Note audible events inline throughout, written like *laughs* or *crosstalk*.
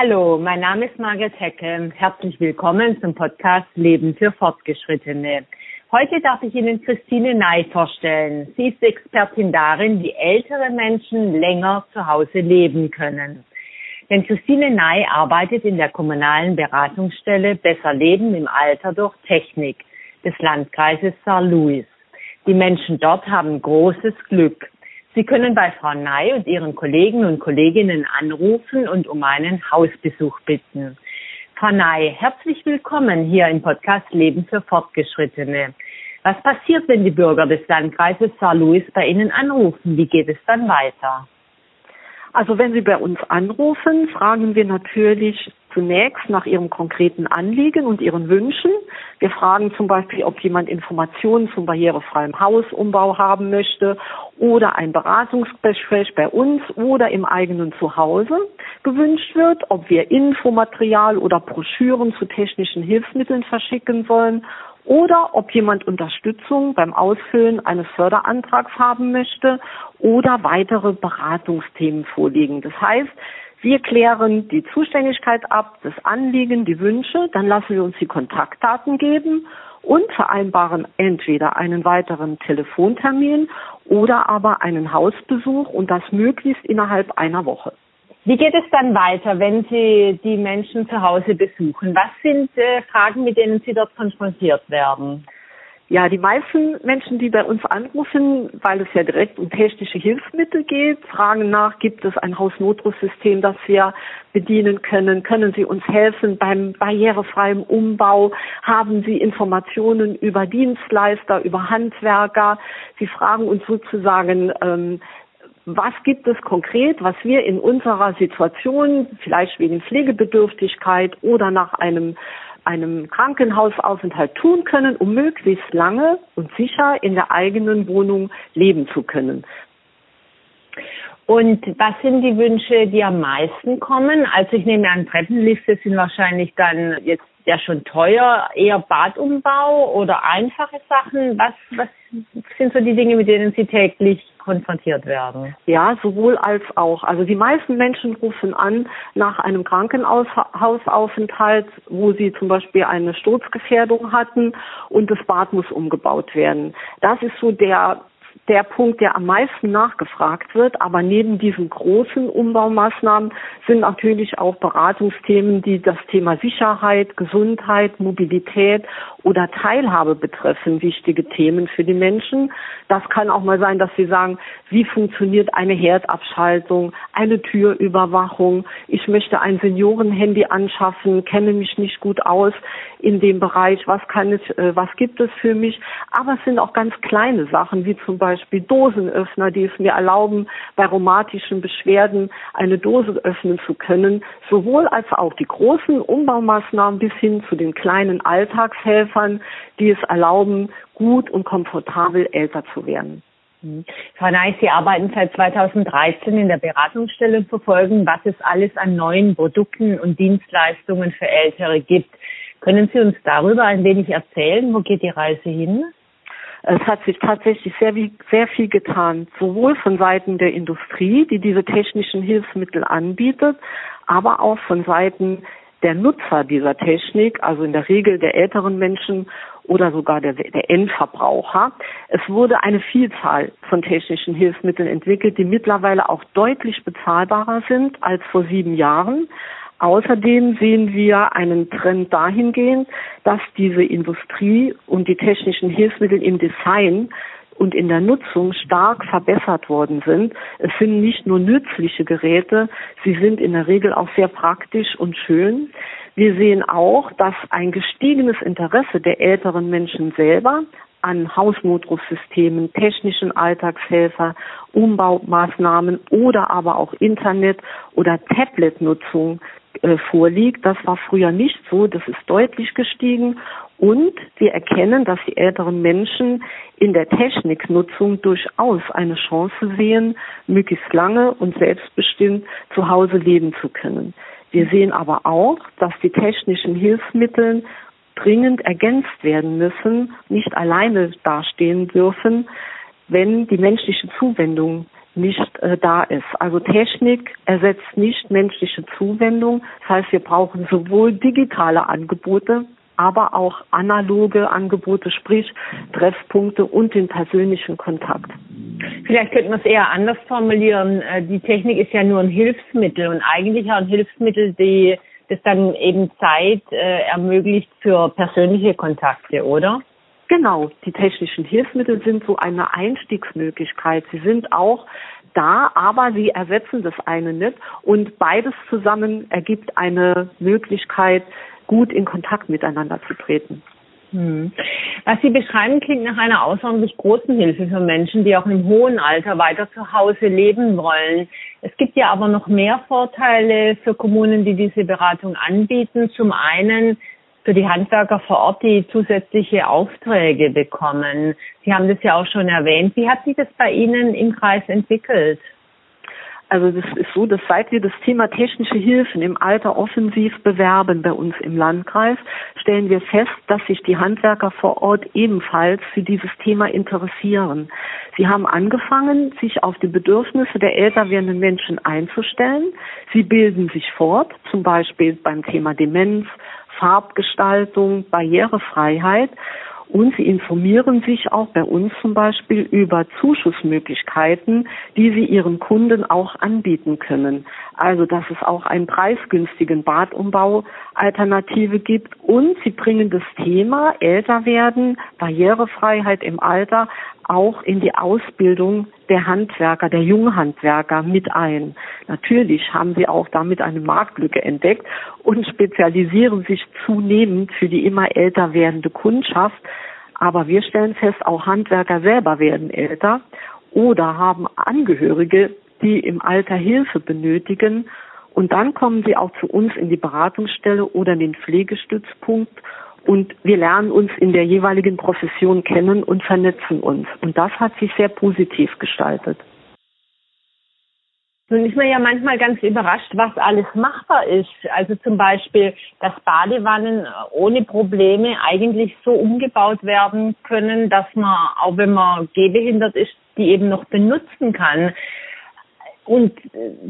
Hallo, mein Name ist Margaret Hecke. Herzlich willkommen zum Podcast Leben für Fortgeschrittene. Heute darf ich Ihnen Christine Ney vorstellen. Sie ist Expertin darin, wie ältere Menschen länger zu Hause leben können. Denn Christine Ney arbeitet in der kommunalen Beratungsstelle Besser Leben im Alter durch Technik des Landkreises St. Louis. Die Menschen dort haben großes Glück. Sie können bei Frau Ney und ihren Kollegen und Kolleginnen anrufen und um einen Hausbesuch bitten. Frau Ney, herzlich willkommen hier im Podcast Leben für Fortgeschrittene. Was passiert, wenn die Bürger des Landkreises St. Louis bei Ihnen anrufen? Wie geht es dann weiter? Also wenn Sie bei uns anrufen, fragen wir natürlich zunächst nach Ihrem konkreten Anliegen und Ihren Wünschen. Wir fragen zum Beispiel, ob jemand Informationen zum barrierefreien Hausumbau haben möchte oder ein Beratungsgespräch bei uns oder im eigenen Zuhause gewünscht wird, ob wir Infomaterial oder Broschüren zu technischen Hilfsmitteln verschicken sollen oder ob jemand Unterstützung beim Ausfüllen eines Förderantrags haben möchte oder weitere Beratungsthemen vorliegen. Das heißt, wir klären die Zuständigkeit ab, das Anliegen, die Wünsche, dann lassen wir uns die Kontaktdaten geben und vereinbaren entweder einen weiteren Telefontermin oder aber einen Hausbesuch und das möglichst innerhalb einer Woche. Wie geht es dann weiter, wenn Sie die Menschen zu Hause besuchen? Was sind äh, Fragen, mit denen Sie dort konfrontiert werden? Ja, die meisten Menschen, die bei uns anrufen, weil es ja direkt um technische Hilfsmittel geht, fragen nach, gibt es ein Hausnotrufsystem, das wir bedienen können? Können Sie uns helfen beim barrierefreien Umbau? Haben Sie Informationen über Dienstleister, über Handwerker? Sie fragen uns sozusagen, ähm, was gibt es konkret, was wir in unserer Situation, vielleicht wegen Pflegebedürftigkeit oder nach einem, einem Krankenhausaufenthalt tun können, um möglichst lange und sicher in der eigenen Wohnung leben zu können. Und was sind die Wünsche, die am meisten kommen? Also ich nehme an, Treppenlifte sind wahrscheinlich dann jetzt ja schon teuer, eher Badumbau oder einfache Sachen. Was, was sind so die Dinge, mit denen Sie täglich konfrontiert werden? Ja, sowohl als auch. Also die meisten Menschen rufen an nach einem Krankenhausaufenthalt, wo sie zum Beispiel eine Sturzgefährdung hatten und das Bad muss umgebaut werden. Das ist so der der Punkt, der am meisten nachgefragt wird. Aber neben diesen großen Umbaumaßnahmen sind natürlich auch Beratungsthemen, die das Thema Sicherheit, Gesundheit, Mobilität oder Teilhabe betreffen, wichtige Themen für die Menschen. Das kann auch mal sein, dass sie sagen, wie funktioniert eine Herdabschaltung, eine Türüberwachung. Ich möchte ein Seniorenhandy anschaffen, kenne mich nicht gut aus in dem Bereich. Was kann es, äh, was gibt es für mich? Aber es sind auch ganz kleine Sachen, wie zum Beispiel Dosenöffner, die es mir erlauben, bei rheumatischen Beschwerden eine Dose öffnen zu können. Sowohl als auch die großen Umbaumaßnahmen bis hin zu den kleinen Alltagshelfern, die es erlauben, gut und komfortabel älter zu werden. Mhm. Frau Neis, Sie arbeiten seit 2013 in der Beratungsstelle und verfolgen, was es alles an neuen Produkten und Dienstleistungen für Ältere gibt. Können Sie uns darüber ein wenig erzählen? Wo geht die Reise hin? Es hat sich tatsächlich sehr, sehr viel getan, sowohl von Seiten der Industrie, die diese technischen Hilfsmittel anbietet, aber auch von Seiten der Nutzer dieser Technik, also in der Regel der älteren Menschen oder sogar der, der Endverbraucher. Es wurde eine Vielzahl von technischen Hilfsmitteln entwickelt, die mittlerweile auch deutlich bezahlbarer sind als vor sieben Jahren. Außerdem sehen wir einen Trend dahingehend, dass diese Industrie und die technischen Hilfsmittel im Design und in der Nutzung stark verbessert worden sind. Es sind nicht nur nützliche Geräte, sie sind in der Regel auch sehr praktisch und schön. Wir sehen auch, dass ein gestiegenes Interesse der älteren Menschen selber an Hausnotrufsystemen, technischen Alltagshelfer, Umbaumaßnahmen oder aber auch Internet- oder Tablet-Nutzung äh, vorliegt. Das war früher nicht so, das ist deutlich gestiegen. Und wir erkennen, dass die älteren Menschen in der Techniknutzung durchaus eine Chance sehen, möglichst lange und selbstbestimmt zu Hause leben zu können. Wir sehen aber auch, dass die technischen Hilfsmittel dringend ergänzt werden müssen, nicht alleine dastehen dürfen, wenn die menschliche Zuwendung nicht äh, da ist. Also Technik ersetzt nicht menschliche Zuwendung. Das heißt, wir brauchen sowohl digitale Angebote, aber auch analoge Angebote, sprich Treffpunkte und den persönlichen Kontakt. Vielleicht könnte man es eher anders formulieren. Äh, die Technik ist ja nur ein Hilfsmittel und eigentlich auch ein Hilfsmittel, die das dann eben Zeit äh, ermöglicht für persönliche Kontakte, oder? Genau, die technischen Hilfsmittel sind so eine Einstiegsmöglichkeit. Sie sind auch da, aber sie ersetzen das eine nicht. Und beides zusammen ergibt eine Möglichkeit, gut in Kontakt miteinander zu treten. Hm. Was Sie beschreiben, klingt nach einer außerordentlich großen Hilfe für Menschen, die auch im hohen Alter weiter zu Hause leben wollen. Es gibt ja aber noch mehr Vorteile für Kommunen, die diese Beratung anbieten. Zum einen für die Handwerker vor Ort, die zusätzliche Aufträge bekommen. Sie haben das ja auch schon erwähnt. Wie hat sich das bei Ihnen im Kreis entwickelt? Also das ist so, dass seit wir das Thema technische Hilfen im Alter offensiv bewerben bei uns im Landkreis, stellen wir fest, dass sich die Handwerker vor Ort ebenfalls für dieses Thema interessieren. Sie haben angefangen, sich auf die Bedürfnisse der älter werdenden Menschen einzustellen. Sie bilden sich fort, zum Beispiel beim Thema Demenz, Farbgestaltung, Barrierefreiheit und sie informieren sich auch bei uns zum Beispiel über Zuschussmöglichkeiten, die sie ihren Kunden auch anbieten können. Also, dass es auch einen preisgünstigen Badumbau-Alternative gibt. Und sie bringen das Thema älter werden, Barrierefreiheit im Alter auch in die Ausbildung der Handwerker, der Junghandwerker mit ein. Natürlich haben sie auch damit eine Marktlücke entdeckt und spezialisieren sich zunehmend für die immer älter werdende Kundschaft. Aber wir stellen fest, auch Handwerker selber werden älter oder haben Angehörige, die im Alter Hilfe benötigen. Und dann kommen sie auch zu uns in die Beratungsstelle oder in den Pflegestützpunkt und wir lernen uns in der jeweiligen Profession kennen und vernetzen uns. Und das hat sich sehr positiv gestaltet. Nun ist man ja manchmal ganz überrascht, was alles machbar ist. Also zum Beispiel, dass Badewannen ohne Probleme eigentlich so umgebaut werden können, dass man, auch wenn man gehbehindert ist, die eben noch benutzen kann. Und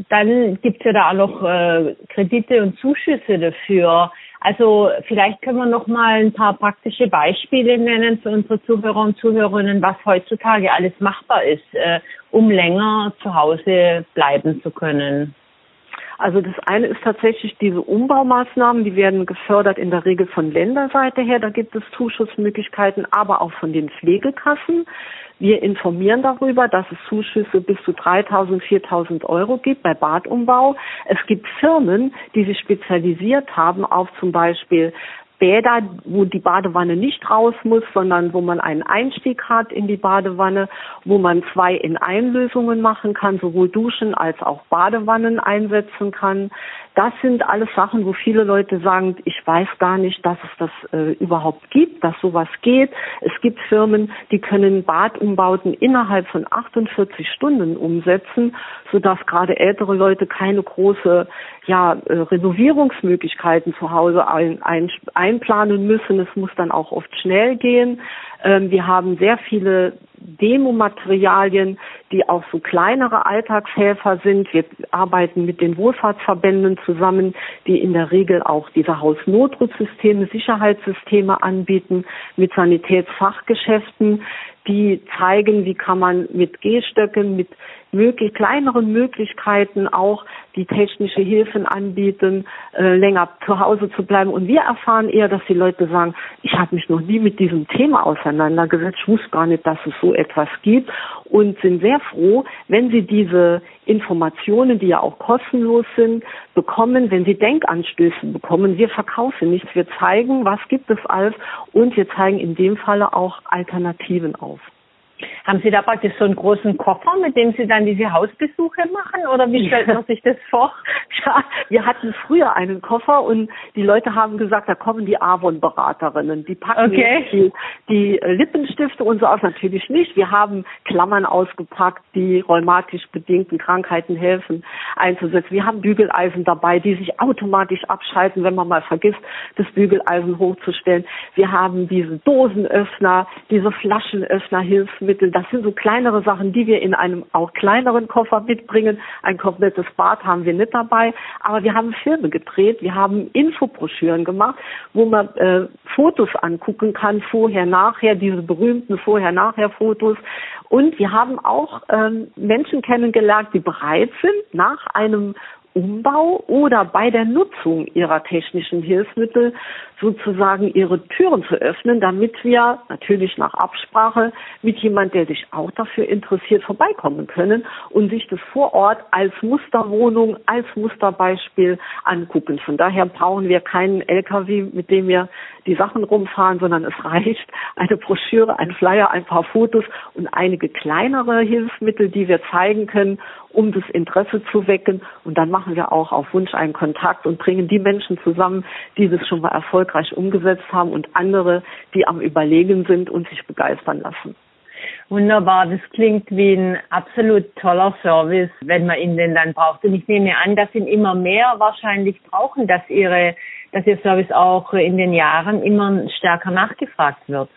dann gibt es ja da auch noch äh, Kredite und Zuschüsse dafür. Also vielleicht können wir noch mal ein paar praktische Beispiele nennen für unsere Zuhörer und Zuhörerinnen, was heutzutage alles machbar ist, äh, um länger zu Hause bleiben zu können. Also das eine ist tatsächlich diese Umbaumaßnahmen, die werden gefördert in der Regel von Länderseite her. Da gibt es Zuschussmöglichkeiten, aber auch von den Pflegekassen. Wir informieren darüber, dass es Zuschüsse bis zu 3.000, 4.000 Euro gibt bei Badumbau. Es gibt Firmen, die sich spezialisiert haben auf zum Beispiel Bäder, wo die Badewanne nicht raus muss, sondern wo man einen Einstieg hat in die Badewanne, wo man zwei in Einlösungen machen kann, sowohl Duschen als auch Badewannen einsetzen kann. Das sind alles Sachen, wo viele Leute sagen, ich weiß gar nicht, dass es das äh, überhaupt gibt, dass sowas geht. Es gibt Firmen, die können Badumbauten innerhalb von 48 Stunden umsetzen, sodass gerade ältere Leute keine große ja, äh, Renovierungsmöglichkeiten zu Hause ein, ein, einplanen müssen. Es muss dann auch oft schnell gehen. Ähm, wir haben sehr viele Demomaterialien, die auch so kleinere Alltagshelfer sind. Wir arbeiten mit den Wohlfahrtsverbänden zusammen, die in der Regel auch diese Hausnotrufsysteme, Sicherheitssysteme anbieten, mit Sanitätsfachgeschäften, die zeigen, wie kann man mit Gehstöcken, mit möglich kleineren Möglichkeiten auch die technische Hilfen anbieten, äh, länger zu Hause zu bleiben. Und wir erfahren eher, dass die Leute sagen, ich habe mich noch nie mit diesem Thema auseinandergesetzt, ich wusste gar nicht, dass es so etwas gibt und sind sehr froh, wenn sie diese Informationen, die ja auch kostenlos sind, bekommen, wenn sie Denkanstöße bekommen. Wir verkaufen nichts, wir zeigen, was gibt es alles und wir zeigen in dem Falle auch Alternativen auf. Haben Sie da praktisch so einen großen Koffer, mit dem Sie dann diese Hausbesuche machen oder wie stellt man sich das vor? Ja, wir hatten früher einen Koffer und die Leute haben gesagt, da kommen die Avon-Beraterinnen, die packen okay. die, die Lippenstifte und so aus. Natürlich nicht. Wir haben Klammern ausgepackt, die rheumatisch bedingten Krankheiten helfen einzusetzen. Wir haben Bügeleisen dabei, die sich automatisch abschalten, wenn man mal vergisst, das Bügeleisen hochzustellen. Wir haben diese Dosenöffner, diese Flaschenöffner, Hilfsmittel das sind so kleinere Sachen, die wir in einem auch kleineren Koffer mitbringen. Ein komplettes Bad haben wir nicht dabei, aber wir haben Filme gedreht, wir haben Infobroschüren gemacht, wo man äh, Fotos angucken kann, vorher, nachher, diese berühmten Vorher-Nachher-Fotos. Und wir haben auch ähm, Menschen kennengelernt, die bereit sind, nach einem Umbau oder bei der Nutzung ihrer technischen Hilfsmittel sozusagen ihre Türen zu öffnen, damit wir natürlich nach Absprache mit jemand, der sich auch dafür interessiert, vorbeikommen können und sich das vor Ort als Musterwohnung, als Musterbeispiel angucken. Von daher brauchen wir keinen LKW, mit dem wir die Sachen rumfahren, sondern es reicht eine Broschüre, ein Flyer, ein paar Fotos und einige kleinere Hilfsmittel, die wir zeigen können, um das Interesse zu wecken. Und dann machen wir auch auf Wunsch einen Kontakt und bringen die Menschen zusammen, die das schon mal erfolgreich umgesetzt haben und andere, die am Überlegen sind und sich begeistern lassen. Wunderbar, das klingt wie ein absolut toller Service, wenn man ihn denn dann braucht. Und ich nehme an, dass ihn immer mehr wahrscheinlich brauchen, dass ihre, dass ihr Service auch in den Jahren immer stärker nachgefragt wird.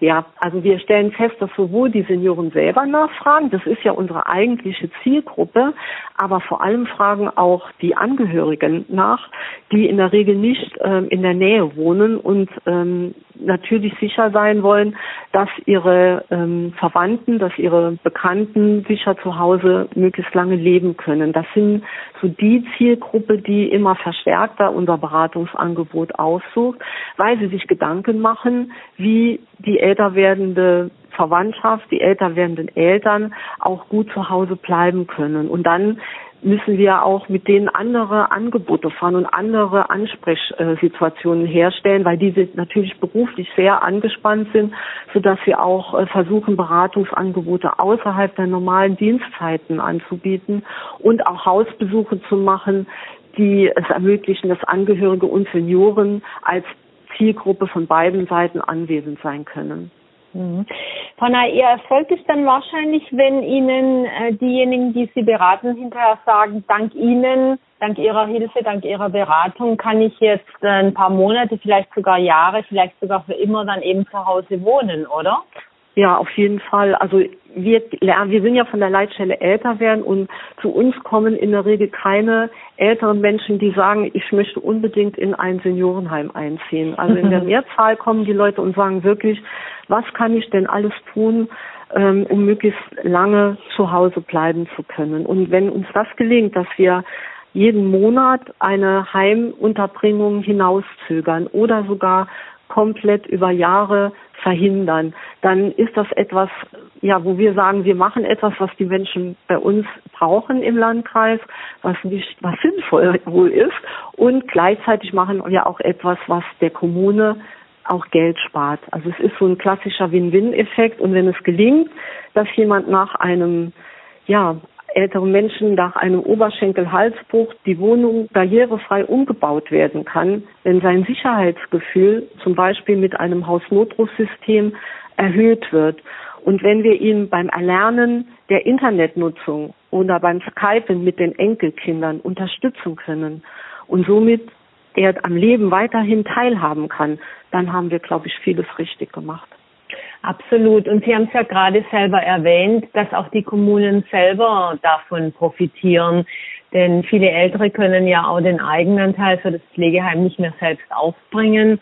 Ja, also wir stellen fest, dass sowohl die Senioren selber nachfragen, das ist ja unsere eigentliche Zielgruppe, aber vor allem fragen auch die Angehörigen nach, die in der Regel nicht ähm, in der Nähe wohnen und ähm, natürlich sicher sein wollen, dass ihre ähm, Verwandten, dass ihre Bekannten sicher zu Hause möglichst lange leben können. Das sind so die Zielgruppe, die immer verstärkter unser Beratungsangebot aussucht, weil sie sich Gedanken machen, wie die älter werdende Verwandtschaft, die älter werdenden Eltern auch gut zu Hause bleiben können. Und dann müssen wir auch mit denen andere Angebote fahren und andere Ansprechsituationen herstellen, weil diese natürlich beruflich sehr angespannt sind, sodass wir auch äh, versuchen, Beratungsangebote außerhalb der normalen Dienstzeiten anzubieten und auch Hausbesuche zu machen, die es ermöglichen, dass Angehörige und Senioren als Zielgruppe von beiden Seiten anwesend sein können. Mhm. Frau Ney, Ihr Erfolg ist dann wahrscheinlich, wenn Ihnen äh, diejenigen, die Sie beraten, hinterher sagen, dank Ihnen, dank Ihrer Hilfe, dank Ihrer Beratung kann ich jetzt äh, ein paar Monate, vielleicht sogar Jahre, vielleicht sogar für immer dann eben zu Hause wohnen, oder? Ja, auf jeden Fall. Also wir lernen, wir sind ja von der Leitstelle älter werden und zu uns kommen in der Regel keine älteren Menschen, die sagen, ich möchte unbedingt in ein Seniorenheim einziehen. Also in der Mehrzahl kommen die Leute und sagen wirklich, was kann ich denn alles tun, ähm, um möglichst lange zu Hause bleiben zu können. Und wenn uns das gelingt, dass wir jeden Monat eine Heimunterbringung hinauszögern oder sogar komplett über Jahre verhindern, dann ist das etwas, ja, wo wir sagen, wir machen etwas, was die Menschen bei uns brauchen im Landkreis, was nicht, was sinnvoll wohl ist. Und gleichzeitig machen wir auch etwas, was der Kommune auch Geld spart. Also es ist so ein klassischer Win-Win-Effekt. Und wenn es gelingt, dass jemand nach einem, ja, älteren Menschen nach einem Oberschenkelhalsbruch die Wohnung barrierefrei umgebaut werden kann, wenn sein Sicherheitsgefühl zum Beispiel mit einem Hausnotrufsystem erhöht wird. Und wenn wir ihn beim Erlernen der Internetnutzung oder beim Skypen mit den Enkelkindern unterstützen können und somit er am Leben weiterhin teilhaben kann, dann haben wir, glaube ich, vieles richtig gemacht. Absolut. Und Sie haben es ja gerade selber erwähnt, dass auch die Kommunen selber davon profitieren. Denn viele Ältere können ja auch den Eigenanteil für das Pflegeheim nicht mehr selbst aufbringen.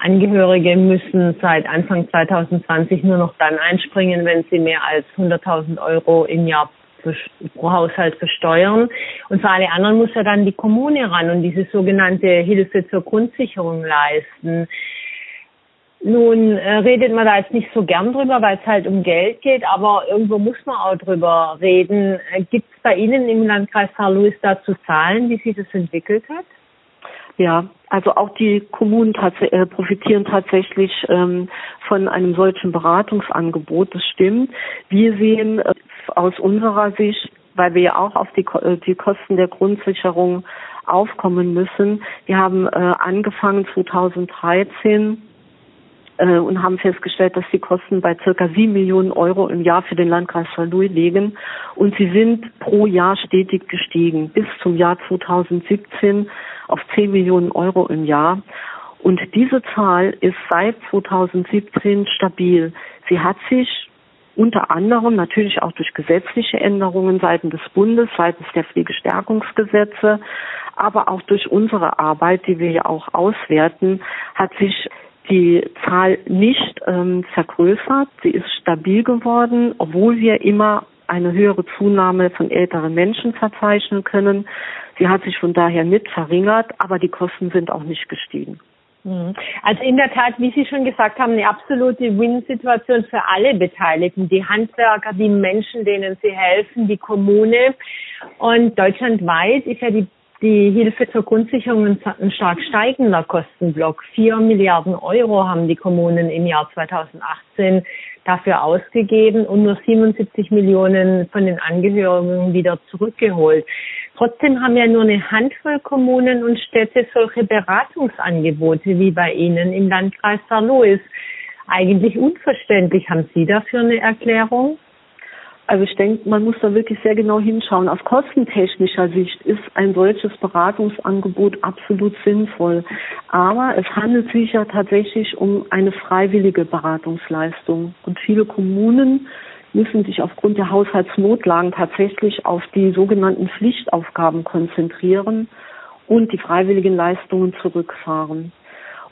Angehörige müssen seit Anfang 2020 nur noch dann einspringen, wenn sie mehr als 100.000 Euro im Jahr pro Haushalt versteuern. Und für alle anderen muss ja dann die Kommune ran und diese sogenannte Hilfe zur Grundsicherung leisten. Nun äh, redet man da jetzt nicht so gern drüber, weil es halt um Geld geht, aber irgendwo muss man auch drüber reden. Äh, Gibt es bei Ihnen im Landkreis Saarlouis dazu Zahlen, wie sich das entwickelt hat? Ja, also auch die Kommunen tats äh, profitieren tatsächlich ähm, von einem solchen Beratungsangebot. Das stimmt. Wir sehen äh, aus unserer Sicht, weil wir ja auch auf die, äh, die Kosten der Grundsicherung aufkommen müssen. Wir haben äh, angefangen 2013 äh, und haben festgestellt, dass die Kosten bei circa sieben Millionen Euro im Jahr für den Landkreis Saarlouis liegen. Und sie sind pro Jahr stetig gestiegen bis zum Jahr 2017 auf zehn Millionen Euro im Jahr. Und diese Zahl ist seit 2017 stabil. Sie hat sich unter anderem natürlich auch durch gesetzliche Änderungen seitens des Bundes, seitens der Pflegestärkungsgesetze, aber auch durch unsere Arbeit, die wir ja auch auswerten, hat sich die Zahl nicht ähm, vergrößert. Sie ist stabil geworden, obwohl wir immer eine höhere Zunahme von älteren Menschen verzeichnen können. Sie hat sich von daher nicht verringert, aber die Kosten sind auch nicht gestiegen. Mhm. Also in der Tat, wie Sie schon gesagt haben, eine absolute Win-Situation für alle Beteiligten, die Handwerker, die Menschen, denen sie helfen, die Kommune. Und deutschlandweit ist ja die, die Hilfe zur Grundsicherung ein stark steigender Kostenblock. Vier Milliarden Euro haben die Kommunen im Jahr 2018 dafür ausgegeben und nur 77 Millionen von den Angehörigen wieder zurückgeholt. Trotzdem haben ja nur eine Handvoll Kommunen und Städte solche Beratungsangebote wie bei Ihnen im Landkreis St. Louis. Eigentlich unverständlich. Haben Sie dafür eine Erklärung? Also ich denke, man muss da wirklich sehr genau hinschauen. Aus kostentechnischer Sicht ist ein solches Beratungsangebot absolut sinnvoll. Aber es handelt sich ja tatsächlich um eine freiwillige Beratungsleistung. Und viele Kommunen müssen sich aufgrund der Haushaltsnotlagen tatsächlich auf die sogenannten Pflichtaufgaben konzentrieren und die freiwilligen Leistungen zurückfahren.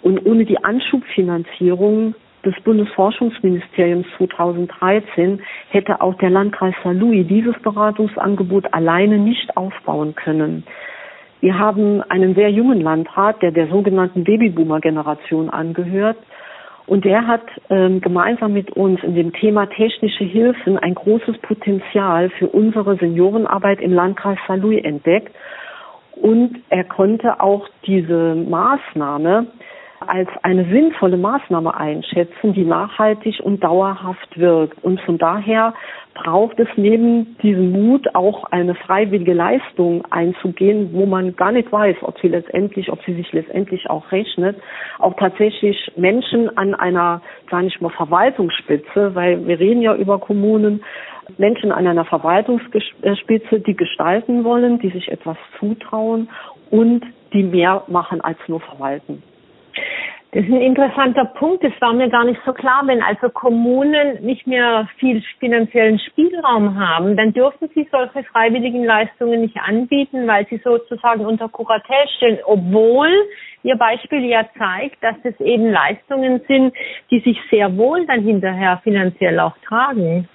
Und ohne die Anschubfinanzierung des Bundesforschungsministeriums 2013 hätte auch der Landkreis St. Louis dieses Beratungsangebot alleine nicht aufbauen können. Wir haben einen sehr jungen Landrat, der der sogenannten Babyboomer-Generation angehört und der hat ähm, gemeinsam mit uns in dem Thema technische Hilfen ein großes Potenzial für unsere Seniorenarbeit im Landkreis Saarlouis entdeckt. Und er konnte auch diese Maßnahme als eine sinnvolle Maßnahme einschätzen, die nachhaltig und dauerhaft wirkt. Und von daher braucht es neben diesem Mut auch eine freiwillige Leistung einzugehen, wo man gar nicht weiß, ob sie letztendlich, ob sie sich letztendlich auch rechnet, auch tatsächlich Menschen an einer, sage ich mal, Verwaltungsspitze, weil wir reden ja über Kommunen, Menschen an einer Verwaltungsspitze, die gestalten wollen, die sich etwas zutrauen und die mehr machen als nur verwalten. Das ist ein interessanter Punkt. Das war mir gar nicht so klar. Wenn also Kommunen nicht mehr viel finanziellen Spielraum haben, dann dürfen sie solche freiwilligen Leistungen nicht anbieten, weil sie sozusagen unter Kuratel stehen, obwohl Ihr Beispiel ja zeigt, dass es eben Leistungen sind, die sich sehr wohl dann hinterher finanziell auch tragen.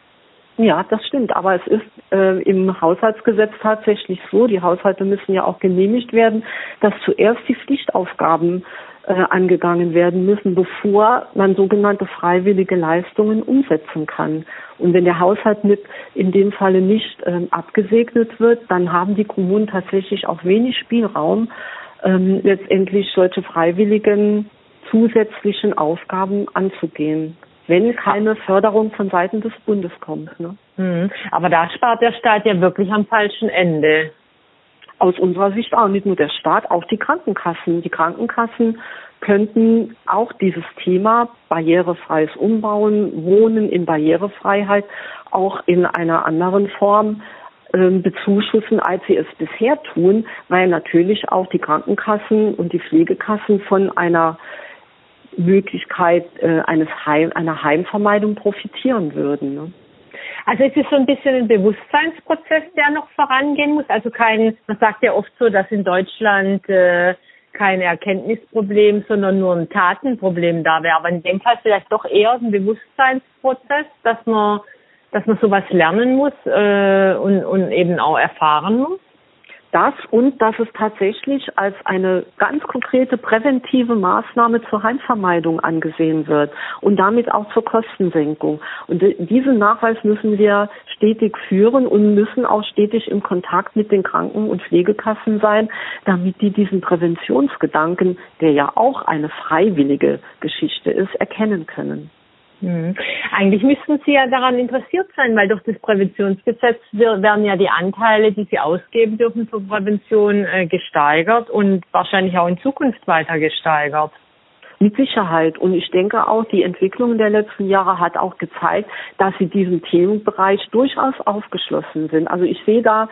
Ja, das stimmt. Aber es ist äh, im Haushaltsgesetz tatsächlich so, die Haushalte müssen ja auch genehmigt werden, dass zuerst die Pflichtaufgaben äh, angegangen werden müssen, bevor man sogenannte freiwillige Leistungen umsetzen kann. Und wenn der Haushalt mit in dem Falle nicht ähm, abgesegnet wird, dann haben die Kommunen tatsächlich auch wenig Spielraum, ähm, letztendlich solche freiwilligen zusätzlichen Aufgaben anzugehen, wenn keine Förderung von Seiten des Bundes kommt. Ne? Mhm. Aber da spart der Staat ja wirklich am falschen Ende aus unserer Sicht auch nicht nur der Staat, auch die Krankenkassen. Die Krankenkassen könnten auch dieses Thema barrierefreies Umbauen, Wohnen in Barrierefreiheit auch in einer anderen Form ähm, bezuschussen, als sie es bisher tun, weil natürlich auch die Krankenkassen und die Pflegekassen von einer Möglichkeit äh, eines Heim, einer Heimvermeidung profitieren würden. Also es ist so ein bisschen ein Bewusstseinsprozess, der noch vorangehen muss. Also kein, man sagt ja oft so, dass in Deutschland äh, kein Erkenntnisproblem, sondern nur ein Tatenproblem da wäre. Aber in dem Fall vielleicht doch eher ein Bewusstseinsprozess, dass man, dass man sowas lernen muss äh, und, und eben auch erfahren muss das und dass es tatsächlich als eine ganz konkrete präventive Maßnahme zur Heimvermeidung angesehen wird und damit auch zur Kostensenkung. Und diesen Nachweis müssen wir stetig führen und müssen auch stetig im Kontakt mit den Kranken- und Pflegekassen sein, damit die diesen Präventionsgedanken, der ja auch eine freiwillige Geschichte ist, erkennen können. Mhm. Eigentlich müssten Sie ja daran interessiert sein, weil durch das Präventionsgesetz werden ja die Anteile, die Sie ausgeben dürfen zur Prävention, äh, gesteigert und wahrscheinlich auch in Zukunft weiter gesteigert. Mit Sicherheit. Und ich denke auch, die Entwicklung der letzten Jahre hat auch gezeigt, dass sie diesem Themenbereich durchaus aufgeschlossen sind. Also ich sehe da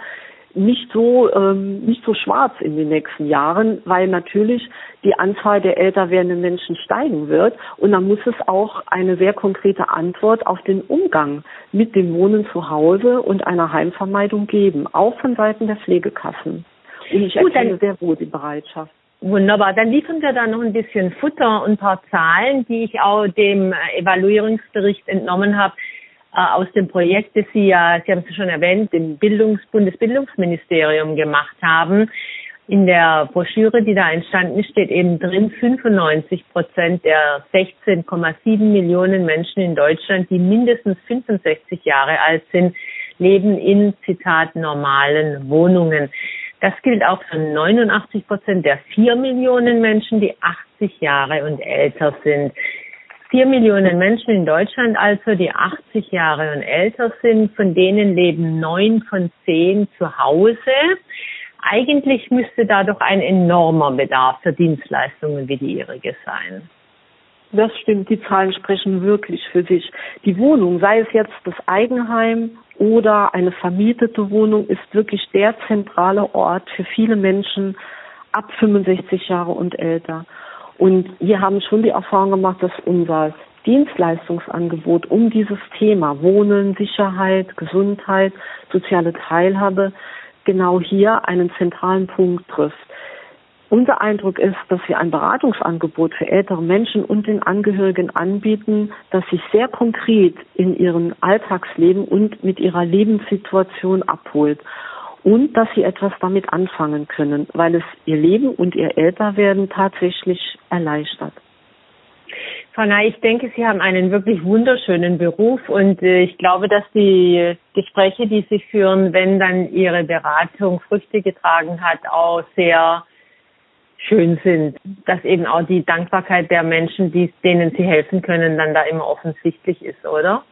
nicht so ähm, nicht so schwarz in den nächsten Jahren, weil natürlich die Anzahl der älter werdenden Menschen steigen wird und dann muss es auch eine sehr konkrete Antwort auf den Umgang mit dem Wohnen zu Hause und einer Heimvermeidung geben, auch von Seiten der Pflegekassen. Und ich Gut, erkenne sehr wohl die Bereitschaft. Wunderbar. Dann liefern wir da noch ein bisschen Futter und ein paar Zahlen, die ich auch dem Evaluierungsbericht entnommen habe aus dem Projekt, das Sie ja, Sie haben es schon erwähnt, im Bildungs Bundesbildungsministerium gemacht haben. In der Broschüre, die da entstanden ist, steht eben drin, 95 Prozent der 16,7 Millionen Menschen in Deutschland, die mindestens 65 Jahre alt sind, leben in, Zitat, normalen Wohnungen. Das gilt auch für 89 Prozent der 4 Millionen Menschen, die 80 Jahre und älter sind. Vier Millionen Menschen in Deutschland also, die 80 Jahre und älter sind, von denen leben neun von zehn zu Hause. Eigentlich müsste da doch ein enormer Bedarf für Dienstleistungen wie die Ihrige sein. Das stimmt, die Zahlen sprechen wirklich für sich. Die Wohnung, sei es jetzt das Eigenheim oder eine vermietete Wohnung, ist wirklich der zentrale Ort für viele Menschen ab 65 Jahre und älter. Und wir haben schon die Erfahrung gemacht, dass unser Dienstleistungsangebot um dieses Thema Wohnen, Sicherheit, Gesundheit, soziale Teilhabe genau hier einen zentralen Punkt trifft. Unser Eindruck ist, dass wir ein Beratungsangebot für ältere Menschen und den Angehörigen anbieten, das sich sehr konkret in ihren Alltagsleben und mit ihrer Lebenssituation abholt und dass sie etwas damit anfangen können, weil es ihr Leben und ihr Älterwerden tatsächlich erleichtert. Frau Ney, ich denke, Sie haben einen wirklich wunderschönen Beruf und äh, ich glaube, dass die Gespräche, die Sie führen, wenn dann Ihre Beratung Früchte getragen hat, auch sehr schön sind, dass eben auch die Dankbarkeit der Menschen, denen Sie helfen können, dann da immer offensichtlich ist, oder?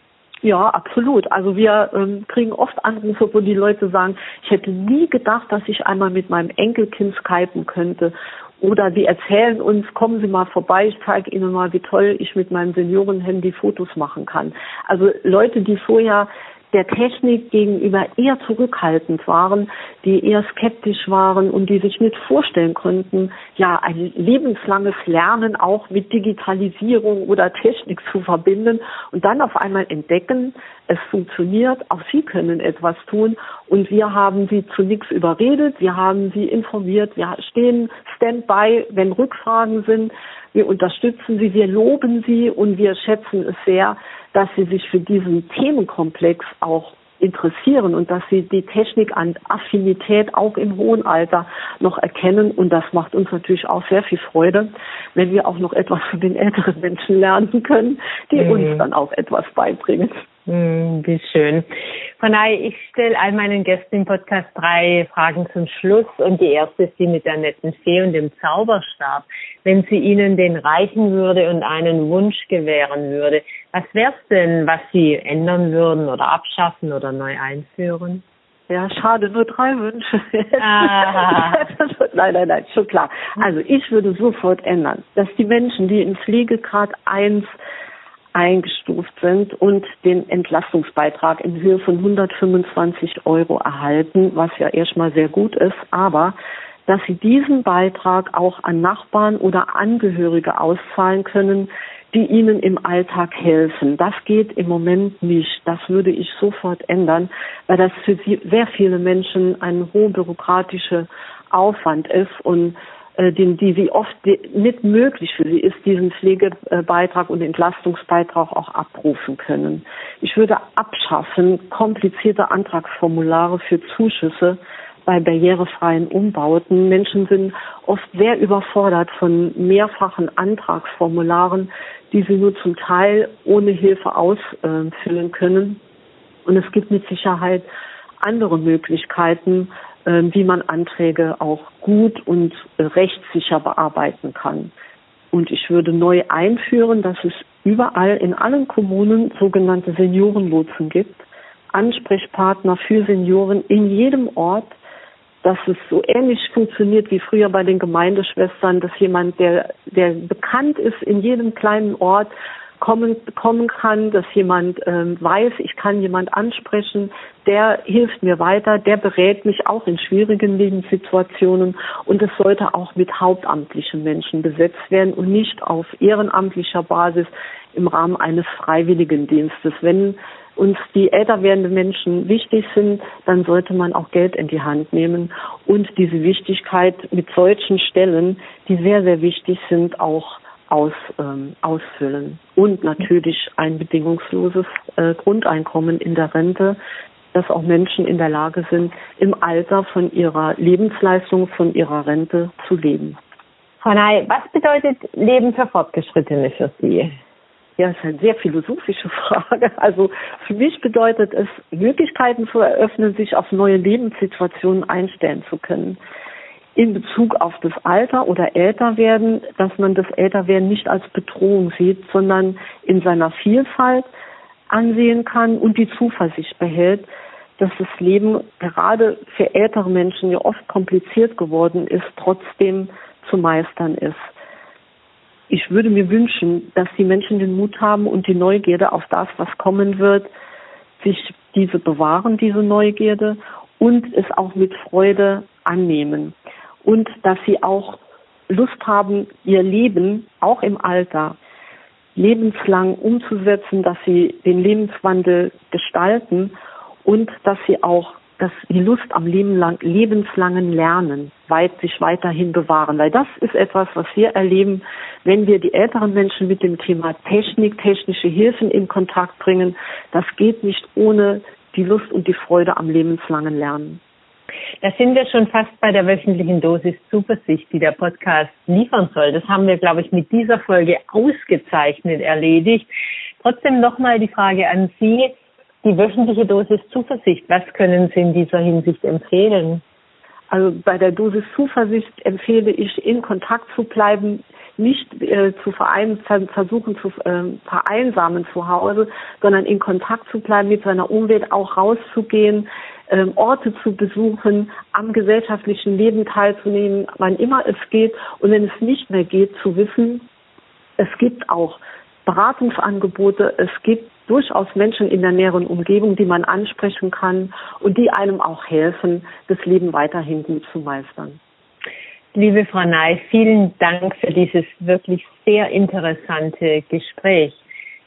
Ja, absolut. Also wir ähm, kriegen oft Anrufe, wo die Leute sagen, ich hätte nie gedacht, dass ich einmal mit meinem Enkelkind skypen könnte. Oder die erzählen uns, kommen Sie mal vorbei, ich zeige Ihnen mal, wie toll ich mit meinem Seniorenhandy Fotos machen kann. Also Leute, die vorher der Technik gegenüber eher zurückhaltend waren, die eher skeptisch waren und die sich nicht vorstellen konnten, ja, ein lebenslanges Lernen auch mit Digitalisierung oder Technik zu verbinden und dann auf einmal entdecken, es funktioniert, auch sie können etwas tun. Und wir haben sie zu nichts überredet, wir haben sie informiert, wir stehen standby, wenn Rückfragen sind, wir unterstützen sie, wir loben sie und wir schätzen es sehr, dass sie sich für diesen Themenkomplex auch interessieren und dass sie die Technik an Affinität auch im hohen Alter noch erkennen. Und das macht uns natürlich auch sehr viel Freude, wenn wir auch noch etwas von den älteren Menschen lernen können, die mhm. uns dann auch etwas beibringen. Hm, wie schön. Frau Ney, ich stelle all meinen Gästen im Podcast drei Fragen zum Schluss und die erste ist die mit der netten Fee und dem Zauberstab. Wenn sie Ihnen den reichen würde und einen Wunsch gewähren würde, was wäre es denn, was Sie ändern würden oder abschaffen oder neu einführen? Ja, schade, nur drei Wünsche. Ah. *laughs* nein, nein, nein, schon klar. Also ich würde sofort ändern, dass die Menschen, die im Pflegegrad 1 eingestuft sind und den Entlastungsbeitrag in Höhe von 125 Euro erhalten, was ja erstmal sehr gut ist, aber dass sie diesen Beitrag auch an Nachbarn oder Angehörige auszahlen können, die ihnen im Alltag helfen. Das geht im Moment nicht. Das würde ich sofort ändern, weil das für sehr viele Menschen ein hoher bürokratischer Aufwand ist und äh, den, die sie oft nicht möglich für sie ist, diesen Pflegebeitrag und Entlastungsbeitrag auch abrufen können. Ich würde abschaffen komplizierte Antragsformulare für Zuschüsse bei barrierefreien Umbauten. Menschen sind oft sehr überfordert von mehrfachen Antragsformularen, die sie nur zum Teil ohne Hilfe ausfüllen können. Und es gibt mit Sicherheit andere Möglichkeiten, wie man Anträge auch gut und rechtssicher bearbeiten kann. Und ich würde neu einführen, dass es überall in allen Kommunen sogenannte Seniorenlotsen gibt, Ansprechpartner für Senioren in jedem Ort, dass es so ähnlich funktioniert wie früher bei den Gemeindeschwestern, dass jemand, der, der bekannt ist in jedem kleinen Ort, kommen, kommen kann, dass jemand ähm, weiß, ich kann jemand ansprechen, der hilft mir weiter, der berät mich auch in schwierigen Lebenssituationen und es sollte auch mit hauptamtlichen Menschen besetzt werden und nicht auf ehrenamtlicher Basis im Rahmen eines freiwilligen Dienstes. Wenn uns die älter werdenden Menschen wichtig sind, dann sollte man auch Geld in die Hand nehmen und diese Wichtigkeit mit solchen Stellen, die sehr, sehr wichtig sind, auch aus, ähm, ausfüllen. Und natürlich ein bedingungsloses äh, Grundeinkommen in der Rente, dass auch Menschen in der Lage sind, im Alter von ihrer Lebensleistung, von ihrer Rente zu leben. Frau Ney, was bedeutet Leben für Fortgeschrittene für Sie? Ja, das ist eine sehr philosophische *laughs* Frage. Also für mich bedeutet es, Möglichkeiten zu eröffnen, sich auf neue Lebenssituationen einstellen zu können in Bezug auf das Alter oder Älterwerden, dass man das Älterwerden nicht als Bedrohung sieht, sondern in seiner Vielfalt ansehen kann und die Zuversicht behält, dass das Leben gerade für ältere Menschen ja oft kompliziert geworden ist, trotzdem zu meistern ist. Ich würde mir wünschen, dass die Menschen den Mut haben und die Neugierde auf das, was kommen wird, sich diese bewahren, diese Neugierde und es auch mit Freude annehmen und dass sie auch Lust haben, ihr Leben auch im Alter lebenslang umzusetzen, dass sie den Lebenswandel gestalten und dass sie auch dass die Lust am Leben lang, lebenslangen Lernen weit sich weiterhin bewahren. Weil das ist etwas, was wir erleben, wenn wir die älteren Menschen mit dem Thema Technik, technische Hilfen in Kontakt bringen. Das geht nicht ohne die Lust und die Freude am lebenslangen Lernen. Da sind wir schon fast bei der wöchentlichen Dosis Zuversicht, die der Podcast liefern soll. Das haben wir, glaube ich, mit dieser Folge ausgezeichnet erledigt. Trotzdem nochmal die Frage an Sie. Die wöchentliche Dosis Zuversicht, was können Sie in dieser Hinsicht empfehlen? Also bei der Dosis Zuversicht empfehle ich, in Kontakt zu bleiben, nicht äh, zu verein, versuchen zu äh, vereinsamen zu Hause, sondern in Kontakt zu bleiben mit seiner Umwelt, auch rauszugehen, äh, Orte zu besuchen, am gesellschaftlichen Leben teilzunehmen, wann immer es geht. Und wenn es nicht mehr geht, zu wissen, es gibt auch Beratungsangebote, es gibt durchaus Menschen in der näheren Umgebung, die man ansprechen kann und die einem auch helfen, das Leben weiterhin gut zu meistern. Liebe Frau Ney, vielen Dank für dieses wirklich sehr interessante Gespräch.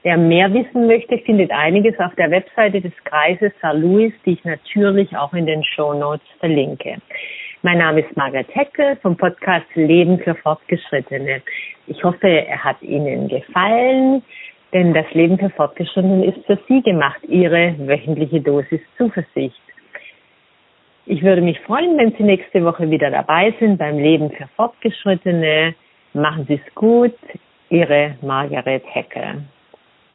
Wer mehr wissen möchte, findet einiges auf der Webseite des Kreises St. Louis, die ich natürlich auch in den Show Notes verlinke. Mein Name ist Margaret Heckel vom Podcast Leben für Fortgeschrittene. Ich hoffe, er hat Ihnen gefallen, denn das Leben für Fortgeschrittene ist für Sie gemacht, Ihre wöchentliche Dosis Zuversicht. Ich würde mich freuen, wenn Sie nächste Woche wieder dabei sind beim Leben für Fortgeschrittene. Machen Sie es gut. Ihre Margaret Hecke.